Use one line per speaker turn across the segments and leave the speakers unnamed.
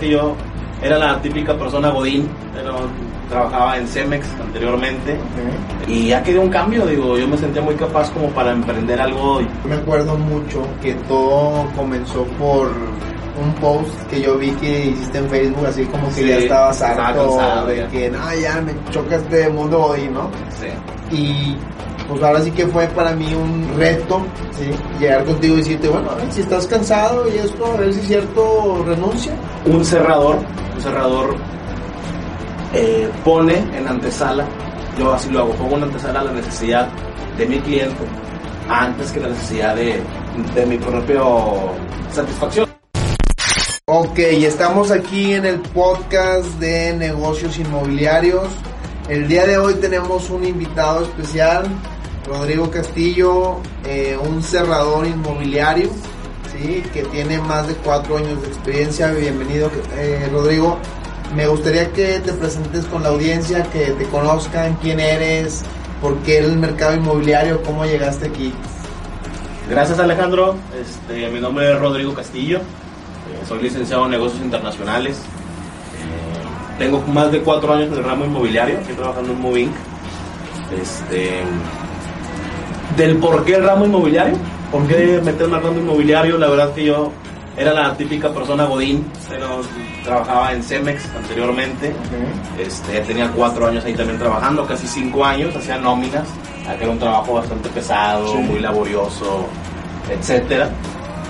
que yo era la típica persona godín, pero trabajaba en Cemex anteriormente y ya quería un cambio, digo, yo me sentía muy capaz como para emprender algo.
Me acuerdo mucho que todo comenzó por un post que yo vi que hiciste en Facebook, así como que
Sí,
ya estabas
estaba
harto de
ya.
que, no, ya me choca este mundo godín, ¿no?
Sí.
Y pues ahora sí que fue para mí un reto, ¿sí? Llegar contigo y decirte, bueno, a ver, si estás cansado y esto, a ver si es cierto, renuncia.
Un cerrador, un cerrador eh, pone en antesala, yo así lo hago, pongo en antesala la necesidad de mi cliente antes que la necesidad de, de mi propia satisfacción.
Ok, estamos aquí en el podcast de negocios inmobiliarios. El día de hoy tenemos un invitado especial, Rodrigo Castillo, eh, un cerrador inmobiliario, ¿sí? que tiene más de cuatro años de experiencia. Bienvenido, eh, Rodrigo. Me gustaría que te presentes con la audiencia, que te conozcan quién eres, por qué el mercado inmobiliario, cómo llegaste aquí.
Gracias Alejandro, este, mi nombre es Rodrigo Castillo, eh, soy licenciado en negocios internacionales, tengo más de cuatro años en el ramo inmobiliario, estoy trabajando en Moving. Este, del por qué el ramo inmobiliario, por qué meterme al ramo inmobiliario, la verdad que yo era la típica persona godín, pero trabajaba en Cemex anteriormente, este, tenía cuatro años ahí también trabajando, casi cinco años, hacía nóminas, que era un trabajo bastante pesado,
Sí.
muy laborioso, etcétera.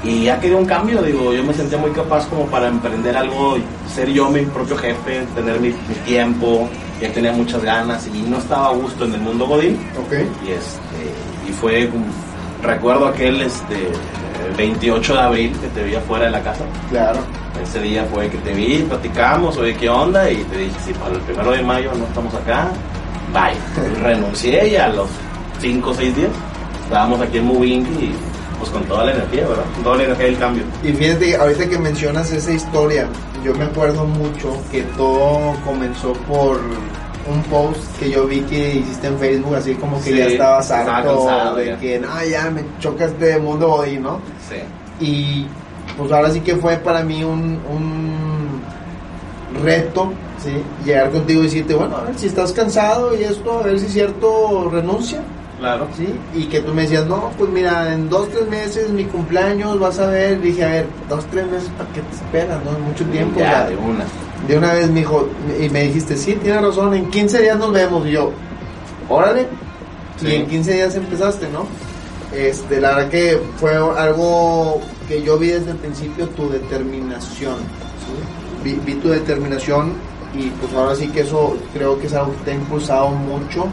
Y ya quería un cambio, digo, yo me sentía muy capaz como para emprender algo, ser yo mi propio jefe, tener mi, mi tiempo, ya tenía muchas ganas y no estaba a gusto en el mundo godín.
Ok.
Y este, y fue, un- recuerdo aquel este, 28 de abril que te vi afuera de la casa.
Claro.
Ese día fue que te vi, platicamos, oye, ¿qué onda? Y te dije, sí, para el primero de mayo no estamos acá, bye. Y renuncié y a los 5 o 6 días estábamos aquí en Moving y pues con toda la energía, ¿verdad? Con toda la energía del cambio.
Y fíjate, ahorita que mencionas esa historia, yo me acuerdo mucho que todo comenzó por un post que yo vi que hiciste en Facebook, así como que
Sí,
ya estabas
estaba
harto
cansado
de
ya.
que, no, ya me choca este mundo godín, ¿no?
Sí.
Y pues ahora sí que fue para mí un, un reto, ¿sí? Llegar contigo y decirte, bueno, a ver, si estás cansado y esto, a ver si es cierto, renuncia.
Claro.
¿sí? Y que tú me decías, no, pues mira, en dos, tres meses mi cumpleaños, vas a ver. Dije, a ver, dos, tres meses, ¿para qué te esperas? No es mucho tiempo.
Ya,
ya.
de una.
De una vez me dijo, y me dijiste, sí, tienes razón, en 15 días nos vemos. Y yo, órale.
Sí.
Y en 15 días empezaste, ¿no? Este, la verdad que fue algo que yo vi desde el principio, tu determinación. ¿sí? Vi, vi tu determinación y pues ahora sí que eso creo que es algo que te ha impulsado mucho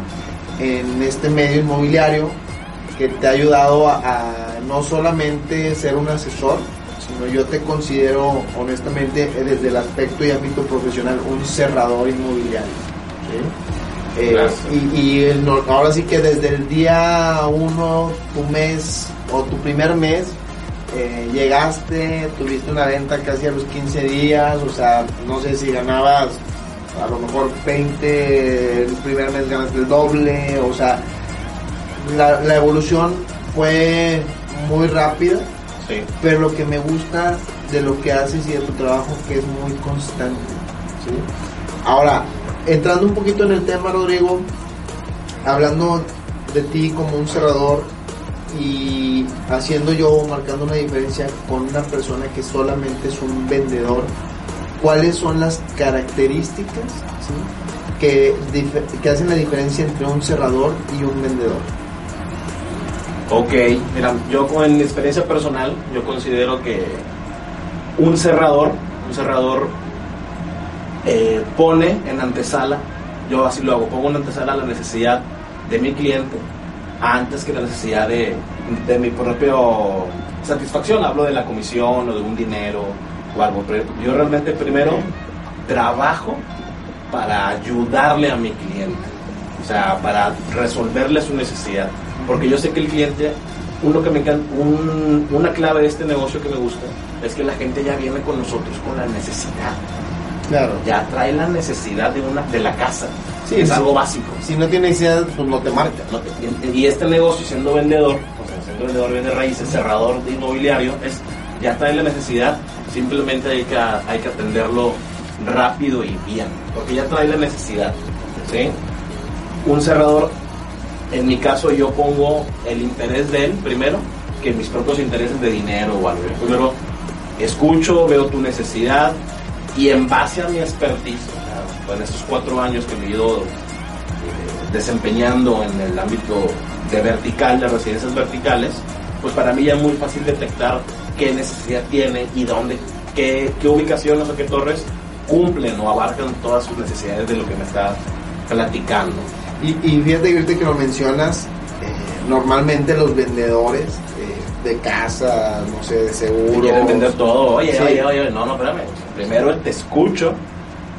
en este medio inmobiliario, que te ha ayudado a, a no solamente ser un asesor, yo te considero honestamente eh, desde el aspecto y ámbito profesional un cerrador inmobiliario. ¿sí? Eh, y y el no- ahora sí que desde el día uno, tu mes o tu primer mes, eh, llegaste, tuviste una venta casi a los 15 días, o sea, no sé si ganabas a lo mejor 20, el primer mes ganaste el doble, o sea, la, la evolución fue muy rápida, Pero lo que me gusta de lo que haces y de tu trabajo que es muy constante. ¿sí? Ahora, entrando un poquito en el tema, Rodrigo, hablando de ti como un cerrador y haciendo yo, marcando una diferencia con una persona que solamente es un vendedor, ¿cuáles son las características que hacen la diferencia entre un cerrador y un vendedor?
Ok, mira, yo con mi experiencia personal, yo considero que un cerrador, un cerrador eh, pone en antesala, yo así lo hago, pongo en antesala la necesidad de mi cliente antes que la necesidad de, de mi propia satisfacción, hablo de la comisión o de un dinero o algo, pero yo realmente primero trabajo para ayudarle a mi cliente, o sea, para resolverle su necesidad, porque yo sé que el cliente, uno que me encanta, un- una clave de este negocio que me gusta es que la gente ya viene con nosotros con la necesidad,
Claro.
ya trae la necesidad de una de la casa,
Sí,
es algo básico.
Si no tiene necesidad, pues no te marca.
No te- y este negocio, siendo vendedor, o sea, siendo vendedor de raíces, cerrador de inmobiliario, es ya trae la necesidad Simplemente hay que, hay que atenderlo rápido y bien, porque ya trae la necesidad. ¿sí? Un cerrador, en mi caso yo pongo el interés de él primero, que mis propios intereses de dinero o algo. Primero escucho, veo tu necesidad y en base a mi expertise, en estos cuatro años que me he ido eh, desempeñando en el ámbito de vertical, de residencias verticales, pues para mí ya es muy fácil detectar qué necesidad tiene y dónde, qué, qué ubicaciones o qué torres cumplen o abarcan todas sus necesidades de lo que me está platicando.
Y, y fíjate que lo mencionas, eh, normalmente los vendedores eh, de casa, no sé, de seguro.
Quieren vender todo. Oye, oye, oye, no, no, espérame. Primero te escucho,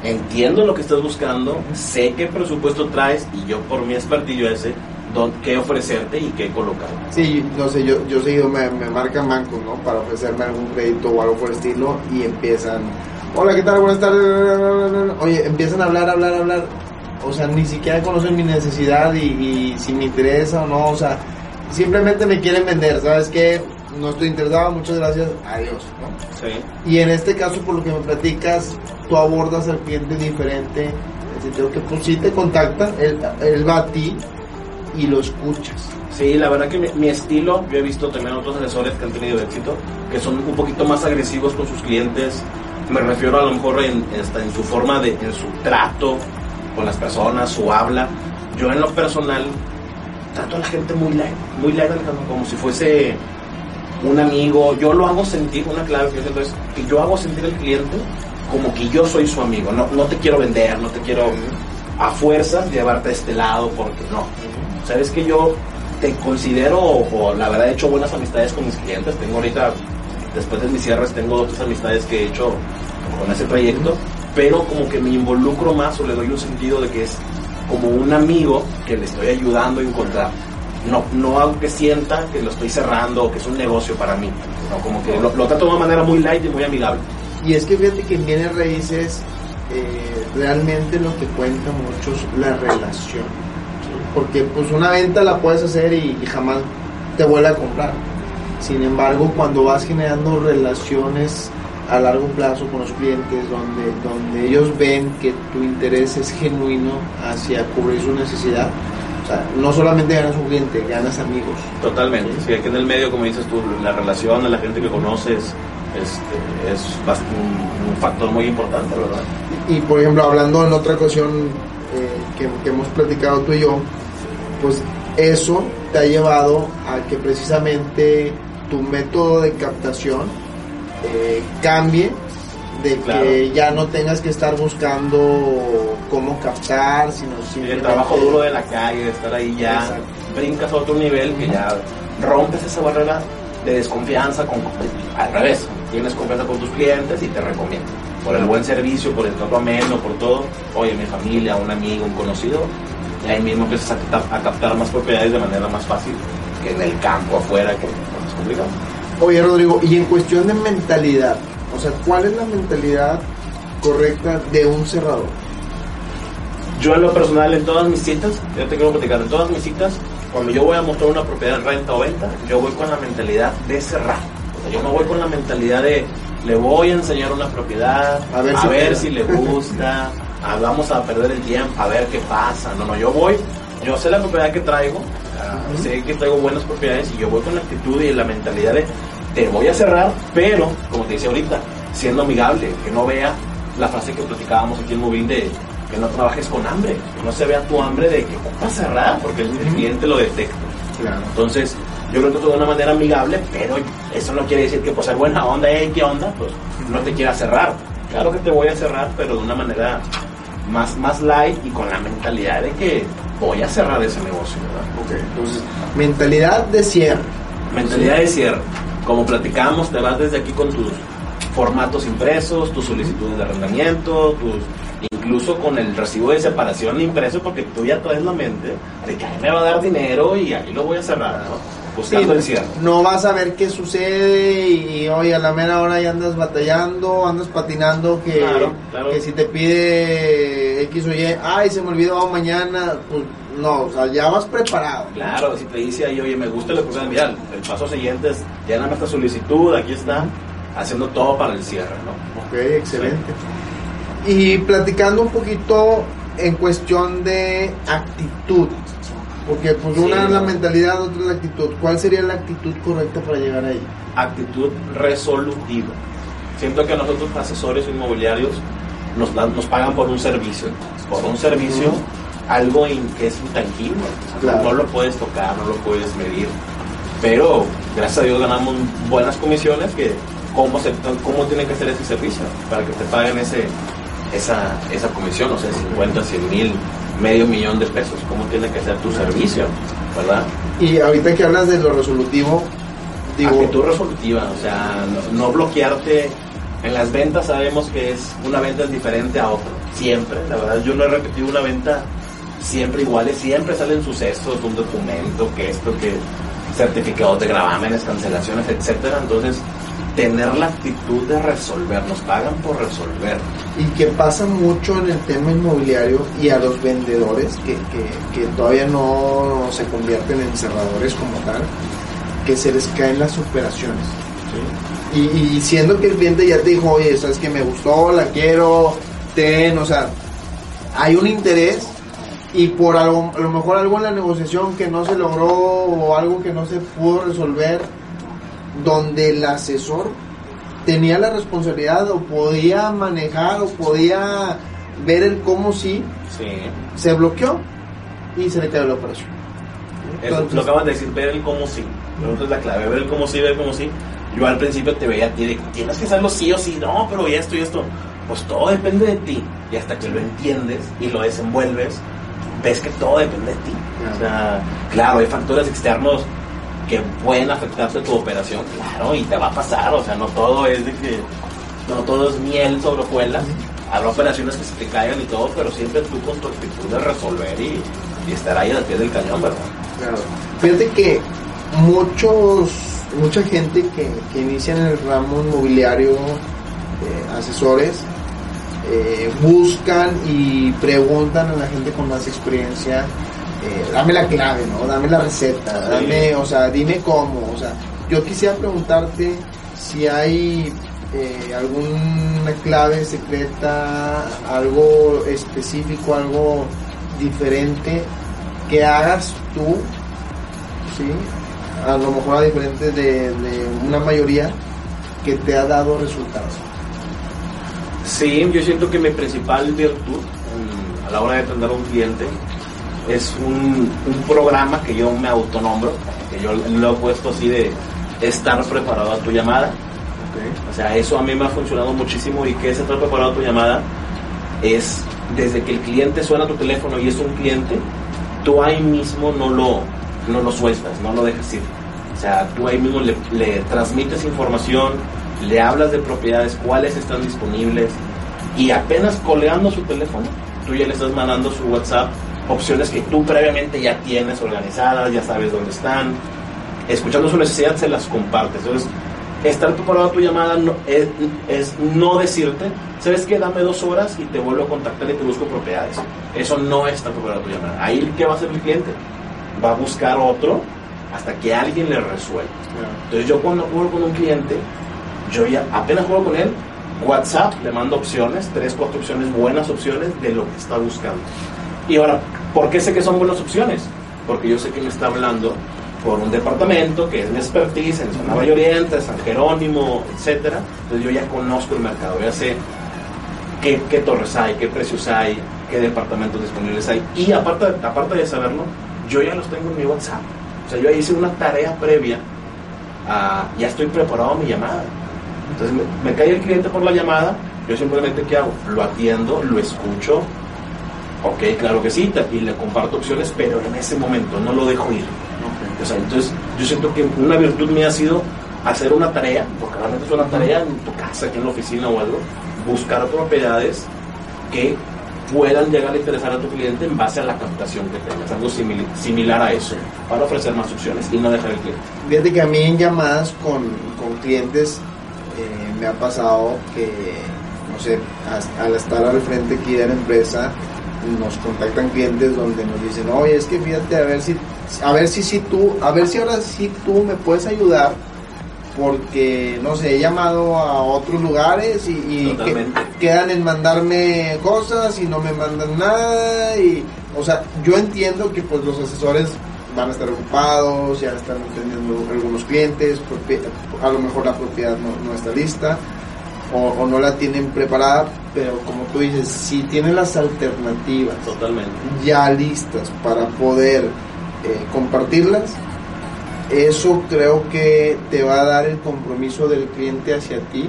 entiendo lo que estás buscando, sé qué presupuesto traes y yo por mi expertillo ese qué ofrecerte y qué colocar.
Sí, no sé, yo, yo seguido me, me marcan bancos, ¿no? Para ofrecerme algún crédito o algo por el estilo y empiezan, hola, ¿qué tal? Buenas tardes. Oye, empiezan a hablar, hablar, hablar. O sea, ni siquiera conocen mi necesidad y, y si me interesa o no, o sea, simplemente me quieren vender, ¿sabes qué? No estoy interesado, muchas gracias, adiós, ¿no? Sí. Y en este caso, por lo que me platicas, tú abordas al cliente diferente, en el sentido que pues sí te contacta, él, él va a ti, y lo escuchas.
Sí, la verdad que mi, estilo, yo he visto también otros asesores que han tenido éxito, que son un poquito más agresivos con sus clientes. Me refiero a lo mejor en, en su forma de, en su trato con las personas, su habla. Yo en lo personal trato a la gente muy light, muy light, como si fuese un amigo. Yo lo hago sentir, una clave que es que yo hago sentir al cliente como que yo soy su amigo. No, no te quiero vender, no te quiero a fuerzas llevarte a este lado porque no sabes que yo te considero, o, la verdad he hecho buenas amistades con mis clientes. Tengo ahorita, después de mis cierres, tengo otras amistades que he hecho con ese proyecto, pero como que me involucro más o le doy un sentido de que es como un amigo que le estoy ayudando a encontrar. No, no aunque sienta que lo estoy cerrando o que es un negocio para mí. No, como que lo, trato de una manera muy light y muy amigable.
Y es que fíjate que en bienes raíces eh, realmente lo que cuenta mucho es la relación porque pues una venta la puedes hacer y, jamás te vuelve a comprar. Sin embargo, cuando vas generando relaciones a largo plazo con los clientes, donde, donde ellos ven que tu interés es genuino hacia cubrir su necesidad, o sea, no solamente ganas un cliente, ganas amigos.
Totalmente, sí, aquí en el medio, como dices tú, la relación a la gente que conoces este, es un, un, factor muy importante, ¿verdad?
Y, por ejemplo, hablando en otra ocasión eh, que hemos platicado tú y yo, pues eso te ha llevado a que precisamente tu método de captación eh, cambie, de que ya no tengas que estar buscando cómo captar, sino
simplemente... El trabajo duro de la calle, de estar ahí ya, brincas a otro nivel que ya rompes esa barrera de desconfianza con, al revés, tienes confianza con tus clientes y te recomiendan por el buen servicio, por el trato ameno, por todo, oye, mi familia, un amigo, un conocido, y ahí mismo empiezas a captar, más propiedades de manera más fácil que en el campo afuera, que es más complicado.
Oye, Rodrigo, y en cuestión de mentalidad, o sea, ¿cuál es la mentalidad correcta de un cerrador?
Yo en lo personal, en todas mis citas, yo te quiero platicar, en todas mis citas, cuando yo voy a mostrar una propiedad en renta o venta, yo voy con la mentalidad de cerrar. O sea, yo no voy con la mentalidad de le voy a enseñar una propiedad, a ver, si, le gusta, vamos a perder el tiempo, a ver qué pasa. No, no, yo voy, yo sé la propiedad que traigo, sé que traigo buenas propiedades y yo voy con la actitud y la mentalidad de te voy a cerrar, pero, como te decía ahorita, siendo amigable, que no vea la frase que platicábamos aquí en Movil de que no trabajes con hambre, que no se vea tu hambre de que ocupas cerrar, porque el cliente lo detecta. Entonces, yo lo trato de una manera amigable, pero eso no quiere decir que por ser buena onda, ¿qué onda? Pues no te quiera cerrar. Claro que te voy a cerrar, pero de una manera más, más light y con la mentalidad de que voy a cerrar ese negocio, ¿verdad?
entonces, mentalidad de cierre.
Mentalidad de cierre. Como platicamos, te vas desde aquí con tus formatos impresos, tus solicitudes de arrendamiento, tus incluso con el recibo de separación impreso, porque tú ya traes la mente de que ahí me va a dar dinero y ahí lo voy a cerrar, ¿no? Buscando el cierre.
No vas a ver qué sucede y, hoy a la mera hora ya andas batallando, andas patinando, que, que si te pide X o Y, ay, se me olvidó mañana, pues no, o sea, ya vas preparado.
Claro, si te dice ahí, oye, me gusta la cosa, mira, el paso siguiente es, lléname esta solicitud, aquí está, haciendo todo para el cierre, ¿no?
Ok, excelente. Y platicando un poquito en cuestión de actitud, porque pues
Sí,
una es la
no.
mentalidad, otra es la actitud. ¿Cuál sería la actitud correcta para llegar ahí?
actitud resolutiva. Siento que nosotros asesores inmobiliarios nos, nos pagan por un servicio. Por un servicio, algo in- que es intangible.
Claro.
No lo puedes tocar, no lo puedes medir. Pero gracias a Dios ganamos buenas comisiones que cómo, se, cómo tiene que ser ese servicio para que te paguen ese, esa, esa comisión, o sea, 50, 100 mil, medio millón de pesos. ¿Cómo tiene que ser tu servicio? ¿Verdad?
Y ahorita que hablas de lo resolutivo, digo,
actitud resolutiva, o sea, no, no bloquearte. En las ventas sabemos que es una venta es diferente a otra, siempre. La verdad, yo no he repetido una venta siempre iguales, siempre salen sucesos, un documento, que esto, que certificados de gravámenes, cancelaciones, etcétera. Entonces, tener la actitud de resolver, nos pagan por resolver.
y que pasa mucho en el tema inmobiliario y a los vendedores que, que, que todavía no se convierten en cerradores como tal, que se les caen las operaciones. Y, y siendo que el cliente ya te dijo, oye, sabes que me gustó, la quiero, ten, o sea, hay un interés y por algo, a lo mejor algo en la negociación que no se logró o algo que no se pudo resolver, donde el asesor tenía la responsabilidad o podía manejar o podía ver el cómo sí,
Sí.
se bloqueó y se le cayó la operación.
Eso,
Entonces-
lo acabas de decir, ver el cómo sí. Esa es la clave, ver el cómo sí, ver el cómo sí. Yo al principio te veía a ti de, tienes que hacerlo sí o sí, no, pero y esto y esto. Pues todo depende de ti. Y hasta que lo entiendes y lo desenvuelves, ves que todo depende de ti.
Claro.
O sea, claro, hay factores externos que pueden afectarte tu operación, claro, y te va a pasar. O sea, no todo es de que, no todo es miel sobre hojuelas. Habrá operaciones que se te caigan y todo, pero siempre tú con tu actitud de resolver y, y estar ahí al pie del cañón, ¿verdad?
Claro. Fíjate que muchos, mucha gente que, que inicia en el ramo inmobiliario, eh, asesores, eh, buscan y preguntan a la gente con más experiencia, eh, dame la clave, ¿no? Dame la receta,
Sí.
dame, o sea, dime cómo, o sea, yo quisiera preguntarte si hay eh, alguna clave secreta, algo específico, algo diferente que hagas tú, ¿sí? A lo mejor a diferente de, de una mayoría que te ha dado resultados.
Sí, yo siento que mi principal virtud mm, a la hora de atender a un cliente es un, un programa que yo me autonombro, que yo lo he puesto así de estar preparado a tu llamada. O sea, eso a mí me ha funcionado muchísimo y que es estar preparado a tu llamada es desde que el cliente suena a tu teléfono y es un cliente, tú ahí mismo no lo, no lo sueltas, no lo dejas ir. O sea, tú ahí mismo le, le transmites información, le hablas de propiedades, cuáles están disponibles y apenas colgando su teléfono, tú ya le estás mandando su WhatsApp opciones que tú previamente ya tienes organizadas, ya sabes dónde están, escuchando su necesidad se las compartes. Entonces, estar preparado a tu llamada no- es, es no decirte, ¿sabes qué? Dame dos horas y te vuelvo a contactar y te busco propiedades. Eso no es estar preparado a tu llamada. Ahí, ¿qué va a hacer el cliente? Va a buscar otro hasta que alguien le resuelva. Entonces, yo cuando juego con un cliente, yo ya apenas juego con él, WhatsApp, le mando opciones, tres, cuatro opciones, buenas opciones de lo que está buscando. Y ahora, ¿por qué sé que son buenas opciones? Porque yo sé que me está hablando por un departamento que es mi expertise en zona Valle Oriente, San Jerónimo, etcétera. Entonces yo ya conozco el mercado, ya sé qué, qué torres hay, qué precios hay, qué departamentos disponibles hay. Y aparte, aparte de saberlo, yo ya los tengo en mi WhatsApp. O sea, yo hice una tarea previa, a- ya estoy preparado a mi llamada. Entonces me, me cae el cliente por la llamada, yo simplemente ¿qué hago? Lo atiendo, lo escucho, ok, claro que sí, y le comparto opciones, pero en ese momento no lo dejo ir. O sea, entonces yo siento que una virtud mía ha sido hacer una tarea, porque realmente es una tarea en tu casa, aquí en la oficina o algo, buscar propiedades que puedan llegar a interesar a tu cliente en base a la captación que tengas, algo simil- similar a eso, para ofrecer más opciones y no dejar el cliente.
Fíjate que a mí en llamadas con, con clientes eh, me ha pasado que, no sé, al estar al frente aquí de la empresa, nos contactan clientes donde nos dicen, oye, es que fíjate, a ver si, a ver si, si tú, a ver si ahora sí tú me puedes ayudar, porque, no sé, he llamado a otros lugares y, y que-
Totalmente.
quedan en mandarme cosas y no me mandan nada. Y, o sea, yo entiendo que pues los asesores van a estar ocupados, ya están atendiendo algunos clientes, a lo mejor la propiedad no, no está lista o, o no la tienen preparada, pero como tú dices, si tienen las alternativas
Totalmente.
ya listas para poder eh, compartirlas, eso creo que te va a dar el compromiso del cliente hacia ti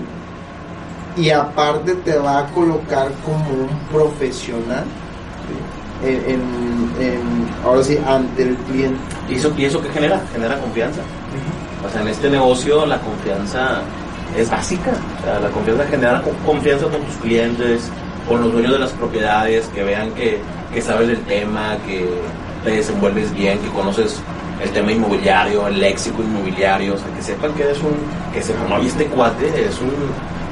y aparte te va a colocar como un profesional ¿sí? en, en- en- ahora sí ante el cliente.
¿Y eso, ¿Y eso qué genera? Genera confianza. O sea, en este negocio la confianza es básica. La confianza genera co- confianza con tus clientes, con los dueños de las propiedades, que vean que, que sabes del tema, que te desenvuelves bien, que conoces el tema inmobiliario, el léxico inmobiliario, o sea, que sepan que eres un, que sepan, oye, este cuate es un,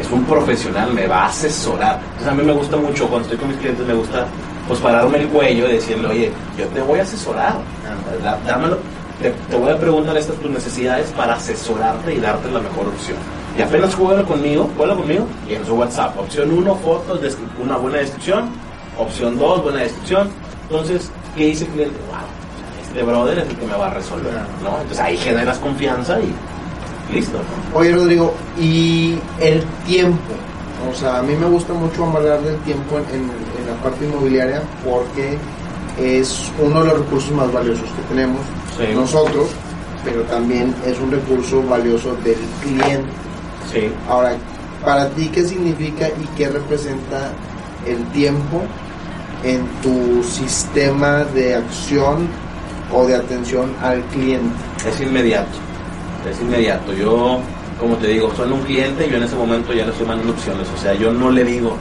es un profesional, me va a asesorar. Entonces a mí me gusta mucho, cuando estoy con mis clientes, me gusta pues pararme el cuello y decirle, oye, yo te voy a asesorar, dámelo, te voy a preguntar estas tus necesidades para asesorarte y darte la mejor opción. Y apenas juega conmigo, juega conmigo y en su WhatsApp. Opción 1, fotos, una buena descripción. Opción 2, buena descripción. Entonces, ¿qué dice el cliente? Wow, este brother es el que me va a resolver. ¿no? Entonces ahí generas confianza y listo. ¿no?
Oye Rodrigo, y el tiempo, o sea, a mí me gusta mucho hablar del tiempo en, en- en la parte inmobiliaria porque es uno de los recursos más valiosos que tenemos
Sí.
nosotros, pero también es un recurso valioso del cliente.
Sí.
Ahora, para ti, ¿qué significa y qué representa el tiempo en tu sistema de acción o de atención al cliente?
Es inmediato. Es inmediato. Yo, como te digo, soy un cliente y yo en ese momento ya le estoy mandando opciones. O sea, yo no le digo,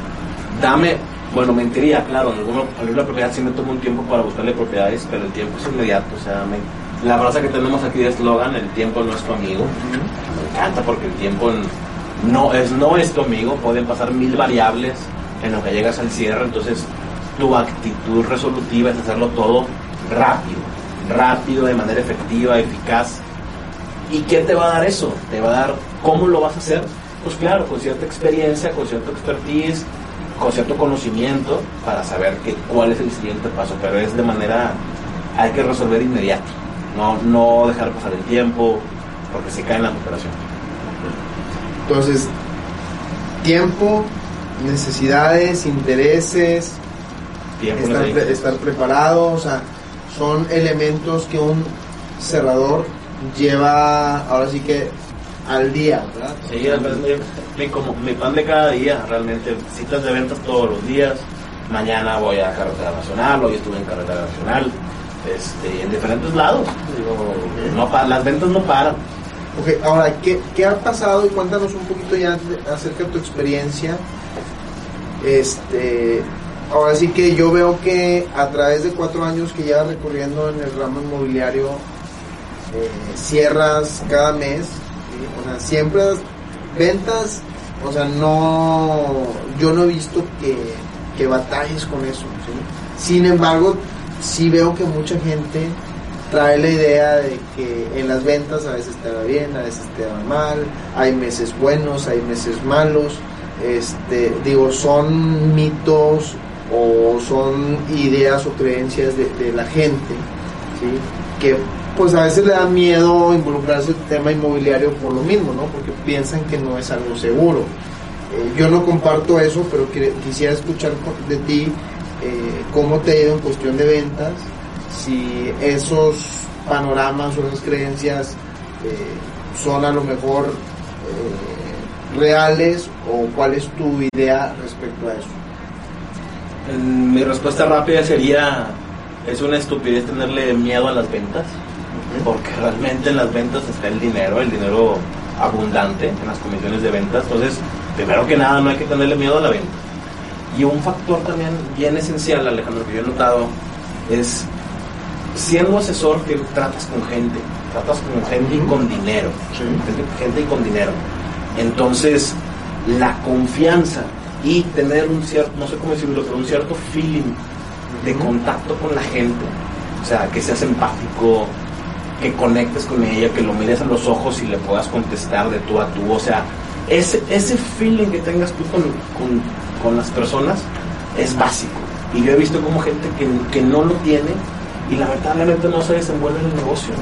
dame, bueno, mentiría, claro, en alguna, propiedad sí me tomo un tiempo para buscarle propiedades, pero el tiempo es inmediato. O sea, me- la frase que tenemos aquí de eslogan, el tiempo no es tu amigo. Me encanta porque el tiempo no es, no es tu amigo, pueden pasar mil variables en lo que llegas al cierre, entonces tu actitud resolutiva es hacerlo todo rápido, rápido, de manera efectiva, eficaz. ¿Y qué te va a dar eso? Te va a dar cómo lo vas a hacer. Pues claro, con cierta experiencia, con cierto expertise, con cierto conocimiento para saber que, cuál es el siguiente paso, pero es de manera, hay que resolver inmediato, no, no dejar pasar el tiempo, porque se cae en la operación.
Entonces, tiempo, necesidades, intereses,
Tiempo
estar, pre- estar preparado, o sea, son elementos que un cerrador lleva ahora sí que al día, ¿verdad?
Sí, mi- como mi pan de cada día, realmente. Citas de ventas todos los días. Mañana voy a Carretera Nacional, hoy estuve en Carretera Nacional, este, en diferentes lados. No las ventas no paran.
Ok, ahora, ¿qué, qué ha pasado? Y cuéntanos un poquito ya acerca de tu experiencia. Este, ahora sí que yo veo que a través de cuatro años que llevas recorriendo en el ramo inmobiliario, eh, cierras cada mes, ¿sí? o siempre ventas, o sea, no, yo no he visto que, que batalles con eso. Sin embargo, sí veo que mucha gente trae la idea de que en las ventas a veces te va bien, a veces te va mal, hay meses buenos, hay meses malos, este, digo, son mitos o son ideas o creencias de, la gente, ¿sí? que pues a veces le da miedo involucrarse en el tema inmobiliario por lo mismo, ¿no? porque piensan que no es algo seguro. Eh, yo no comparto eso, pero quisiera escuchar de ti eh, cómo te ha ido en cuestión de ventas, si esos panoramas o esas creencias eh, son a lo mejor eh, reales o cuál es tu idea respecto a eso.
Mi respuesta rápida sería, es una estupidez tenerle miedo a las ventas, porque realmente en las ventas está el dinero, el dinero abundante en las comisiones de ventas. Entonces, primero que nada, no hay que tenerle miedo a la venta. Y un factor también bien esencial, Alejandro, que yo he notado, es siendo asesor que tratas con gente, tratas con gente y con dinero, gente, gente y con dinero. Entonces, la confianza y tener un cierto, no sé cómo decirlo, pero un cierto feeling de contacto con la gente, o sea, que seas empático, que conectes con ella, que lo mires a los ojos y le puedas contestar de tú a tú. O sea, ese, ese feeling que tengas tú con, con, con las personas es básico. Y yo he visto como gente que, que no lo tiene y lamentablemente no se desenvuelve en el negocio.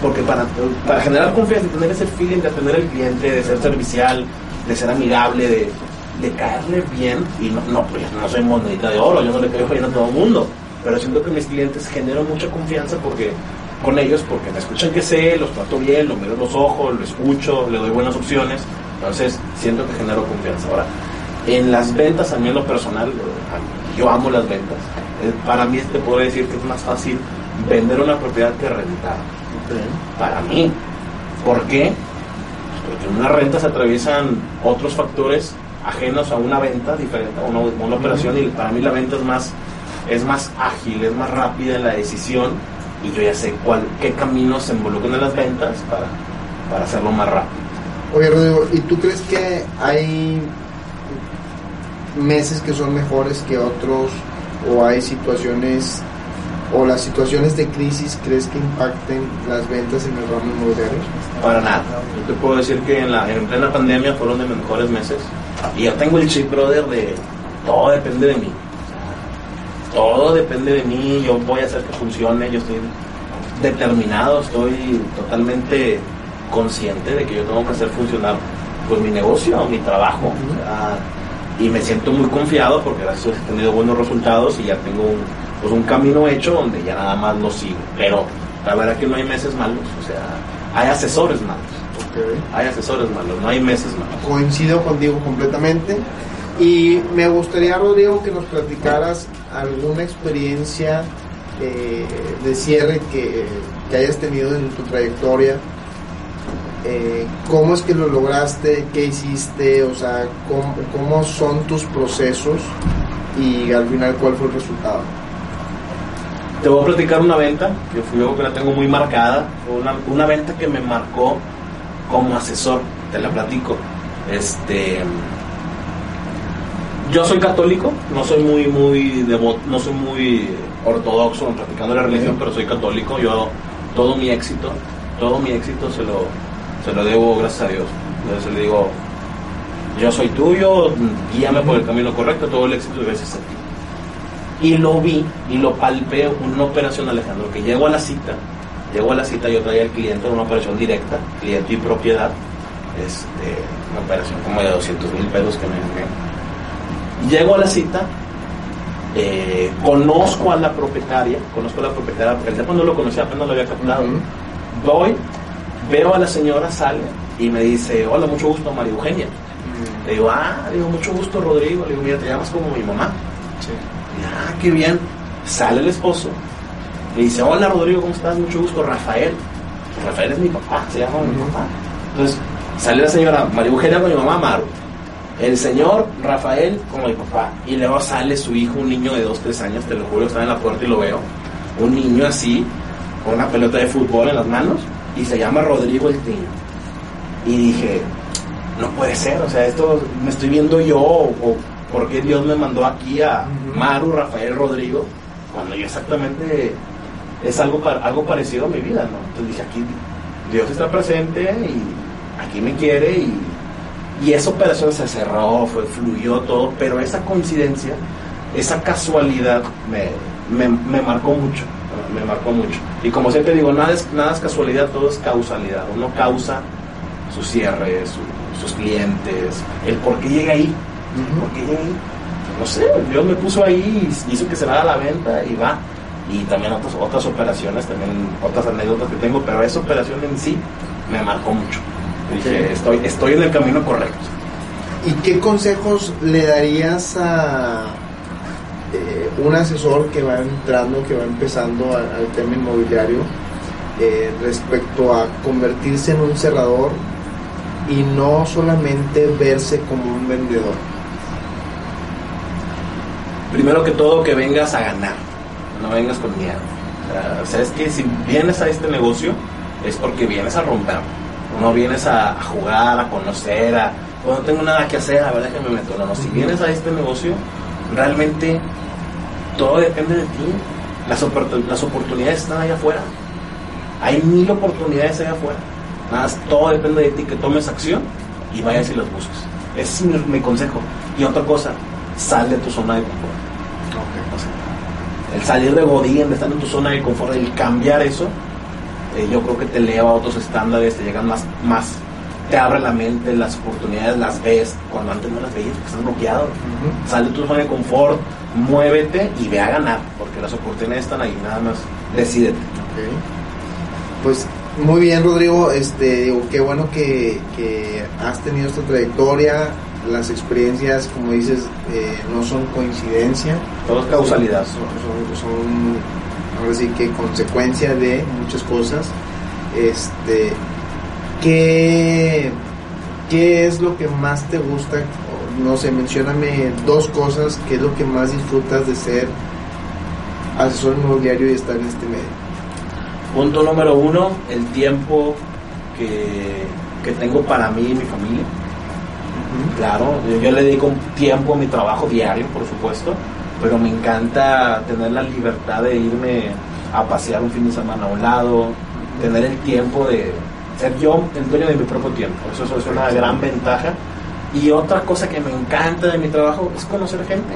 Porque para, para generar confianza y tener ese feeling de atender al cliente, de ser servicial, de ser amigable, de, de caerle bien, y no, no, pues no soy monedita de oro, yo no le caigo bien a todo el mundo, pero siento que mis clientes generan mucha confianza porque con ellos, porque me escuchan que sé, los trato bien, los miro los ojos, lo escucho, le doy buenas opciones, entonces siento que genero confianza. Ahora, en las ventas, a mí en lo personal, yo amo las ventas. Eh, Para mí te puedo decir que es más fácil vender una propiedad que rentar. Para mí. ¿Por qué? Porque en una renta se atraviesan otros factores ajenos a una venta diferente, a una, una operación, y para mí la venta es más, es más ágil, es más rápida en la decisión, y yo ya sé cuál, qué caminos se involucran en las ventas para, para hacerlo más rápido.
Oye, Rodrigo, ¿y tú crees que hay meses que son mejores que otros o hay situaciones o las situaciones de crisis crees que impacten las ventas en el ramo inmobiliario?
Para nada. Yo te puedo decir que en, la, en plena pandemia fueron de mejores meses. Y yo tengo el chip, brother, de todo depende de mí. Todo depende de mí, yo voy a hacer que funcione, yo estoy determinado, estoy totalmente consciente de que yo tengo que hacer funcionar pues mi negocio, mi trabajo. Y me siento muy confiado porque gracias a Dios he tenido buenos resultados y ya tengo un, pues un camino hecho donde ya nada más lo sigo. Pero la verdad que no hay meses malos, o sea, hay asesores malos. Hay asesores malos, no hay meses malos.
Coincido contigo completamente. Y me gustaría, Rodrigo, que nos platicaras alguna experiencia eh, de cierre que, que hayas tenido en tu trayectoria. Eh, ¿Cómo es que lo lograste? ¿Qué hiciste? O sea, ¿cómo, ¿cómo son tus procesos? Y al final, ¿cuál fue el resultado?
Te voy a platicar una venta, que fui yo que la tengo muy marcada, fue una, una venta que me marcó como asesor, te la platico. Este, yo soy católico, no soy muy, muy devoto, no soy muy ortodoxo en practicando la religión, pero soy católico. Yo todo mi éxito, todo mi éxito se lo, se lo debo gracias a Dios. Entonces le digo, yo soy tuyo, guíame por el camino correcto, todo el éxito gracias a ti. Y lo vi y lo palpé una operación, Alejandro, que llego a la cita, llego a la cita, yo traía al cliente en una operación directa, cliente y propiedad, este, una operación como de 200 mil pesos que me me- Llego a la cita, eh, conozco a la propietaria, conozco a la propietaria, porque el teléfono no lo conocía, apenas lo había captado. Voy, veo a la señora, sale y me dice, hola, mucho gusto, María Eugenia. Le digo, ah, digo, mucho gusto, Rodrigo. Le digo, mira, te llamas como mi mamá. Y, ah, qué bien. Sale el esposo. Le dice, hola, Rodrigo, ¿cómo estás? Mucho gusto, Rafael. Rafael es mi papá, se llama mi papá. Entonces, sale la señora María Eugenia con mi mamá, Maru. El señor Rafael como mi papá. Y luego sale su hijo, un niño de 2, 3 años, te lo juro, está en la puerta y lo veo. Un niño así, con una pelota de fútbol en las manos, y se llama Rodrigo el Tino. Y dije, no puede ser, o sea, esto me estoy viendo yo, o, o por qué Dios me mandó aquí a. Maru, Rafael, Rodrigo, cuando yo exactamente es algo, algo parecido a mi vida, ¿no? Entonces dije, aquí Dios está presente y aquí me quiere y, y esa operación se cerró, fue, fluyó todo, pero esa coincidencia, esa casualidad me, me, me marcó mucho, me marcó mucho. Y como siempre digo, nada es, nada es casualidad, todo es causalidad. Uno causa su cierre, su- sus clientes, el por qué llega ahí, por qué llega ahí. No sé, Dios me puso ahí y hizo que se vaya a la venta y va. Y también otras, otras operaciones, también otras anécdotas que tengo, pero esa operación en sí me marcó mucho. Dije, estoy, estoy en el camino correcto.
¿Y qué consejos le darías a eh, un asesor que va entrando, que va empezando al, al tema inmobiliario eh, respecto a convertirse en un cerrador y no solamente verse como un vendedor?
Primero que todo, que vengas a ganar, no vengas con miedo. O sea, sabes que si vienes a este negocio es porque vienes a romper, no vienes a, a jugar, a conocer, a "Oh, no tengo nada que hacer, la verdad que me meto. No, no, si vienes a este negocio, realmente todo depende de ti. Las, oportu- las oportunidades están allá afuera. Hay mil oportunidades allá afuera. Nada más todo depende de ti, que tomes acción y vayas y las busques. Ese es mi, mi consejo. Y otra cosa, sal de tu zona de confort. O sea, el salir de Godín, de estar en tu zona de confort, el cambiar eso, eh, yo creo que te eleva a otros estándares, te llegan más, más, te abre la mente, las oportunidades las ves cuando antes no las veías porque estás bloqueado.
Ujú.
Sal de tu zona de confort, muévete y ve a ganar, porque las oportunidades están ahí, nada más decídete.
Pues muy bien, Rodrigo. Este, digo, qué bueno que, que has tenido esta trayectoria. Las experiencias, como dices, eh, no son coincidencia.
Todo es causalidad.
Son, son, son, ahora sí que consecuencia de muchas cosas. Este, ¿qué, ¿Qué es lo que más te gusta? No sé, mencióname dos cosas. ¿Qué es lo que más disfrutas de ser asesor inmobiliario y estar en este medio?
Punto número uno, el tiempo que, que tengo para mí y mi familia. Claro, yo, yo le dedico tiempo a mi trabajo diario, por supuesto, pero me encanta tener la libertad de irme a pasear un fin de semana a un lado, tener el tiempo de ser yo el dueño de mi propio tiempo. Eso, eso es una gran ventaja. Y otra cosa que me encanta de mi trabajo es conocer gente.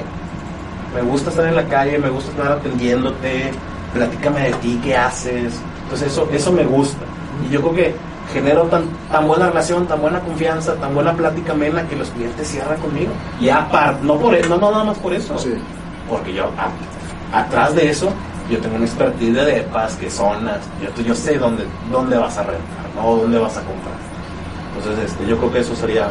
Me gusta estar en la calle, me gusta estar atendiéndote, platícame de ti, qué haces. Entonces eso, eso me gusta. Y yo creo que genero tan, tan buena relación, tan buena confianza, tan buena plática amena que los clientes cierran conmigo. Y aparte, no, por, e- no, no nada más por eso.
Sí.
Porque yo, a- atrás de eso, yo tengo una expertise de depas, qué zonas, yo, yo sé dónde, dónde vas a rentar, ¿no? dónde vas a comprar. Entonces, este, yo creo que eso sería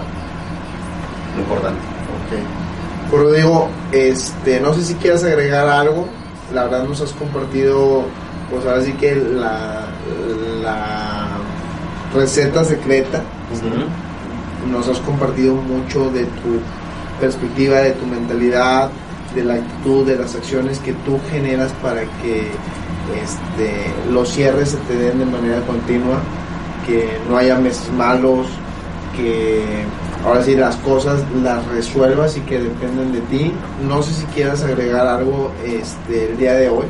importante.
Ok. Pero digo, este, no sé si quieras agregar algo. La verdad nos has compartido, pues ahora sí que la, la receta secreta. Nos has compartido mucho de tu perspectiva, de tu mentalidad, de la actitud, de las acciones que tú generas para que este, los cierres se te den de manera continua, que no haya meses malos, que ahora sí las cosas las resuelvas y que dependen de ti. No sé si quieras agregar algo este, el día de hoy.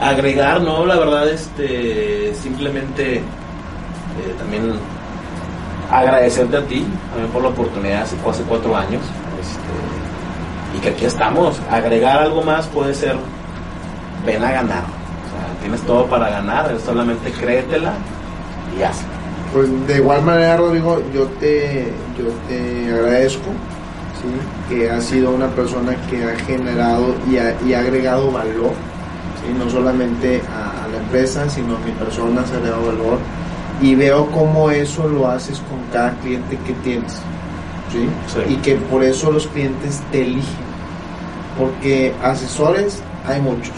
agregar, no, la verdad, este, simplemente eh, también agradecerte a ti, también por la oportunidad hace, hace cuatro años, este, y que aquí estamos. Agregar algo más puede ser, ven a ganar, o sea, tienes todo para ganar, solamente créetela y hazlo.
Pues de igual manera, Rodrigo, yo te, yo te agradezco ¿sí? que has sido una persona que ha generado y ha, y ha agregado valor, ¿sí? no solamente a, a la empresa, sino a mi persona has agregado valor. Y veo cómo eso lo haces con cada cliente que tienes. Y que por eso los clientes te eligen. Porque asesores hay muchos,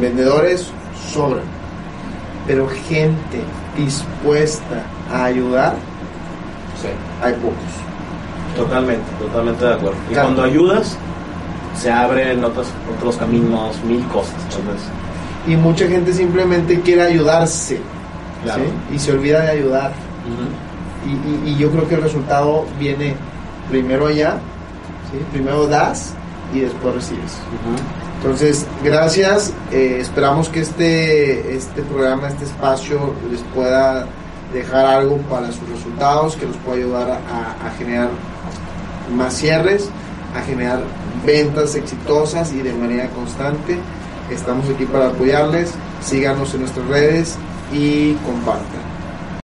vendedores sobran, pero gente dispuesta a ayudar
Sí,
hay pocos.
totalmente, totalmente de acuerdo. Y
Claro.
cuando ayudas, se abren otros, otros caminos, mil cosas. Entonces,
Y mucha gente simplemente quiere ayudarse
claro.
¿sí? y se olvida de ayudar. Y, y- y yo creo que el resultado viene primero allá, ¿sí? primero das y después recibes. Entonces, gracias. eh, esperamos que este, este programa, este espacio les pueda dejar algo para sus resultados, que los pueda ayudar a, a generar más cierres, a generar ventas exitosas y de manera constante. Estamos aquí para apoyarles. Síganos en nuestras redes y compartan.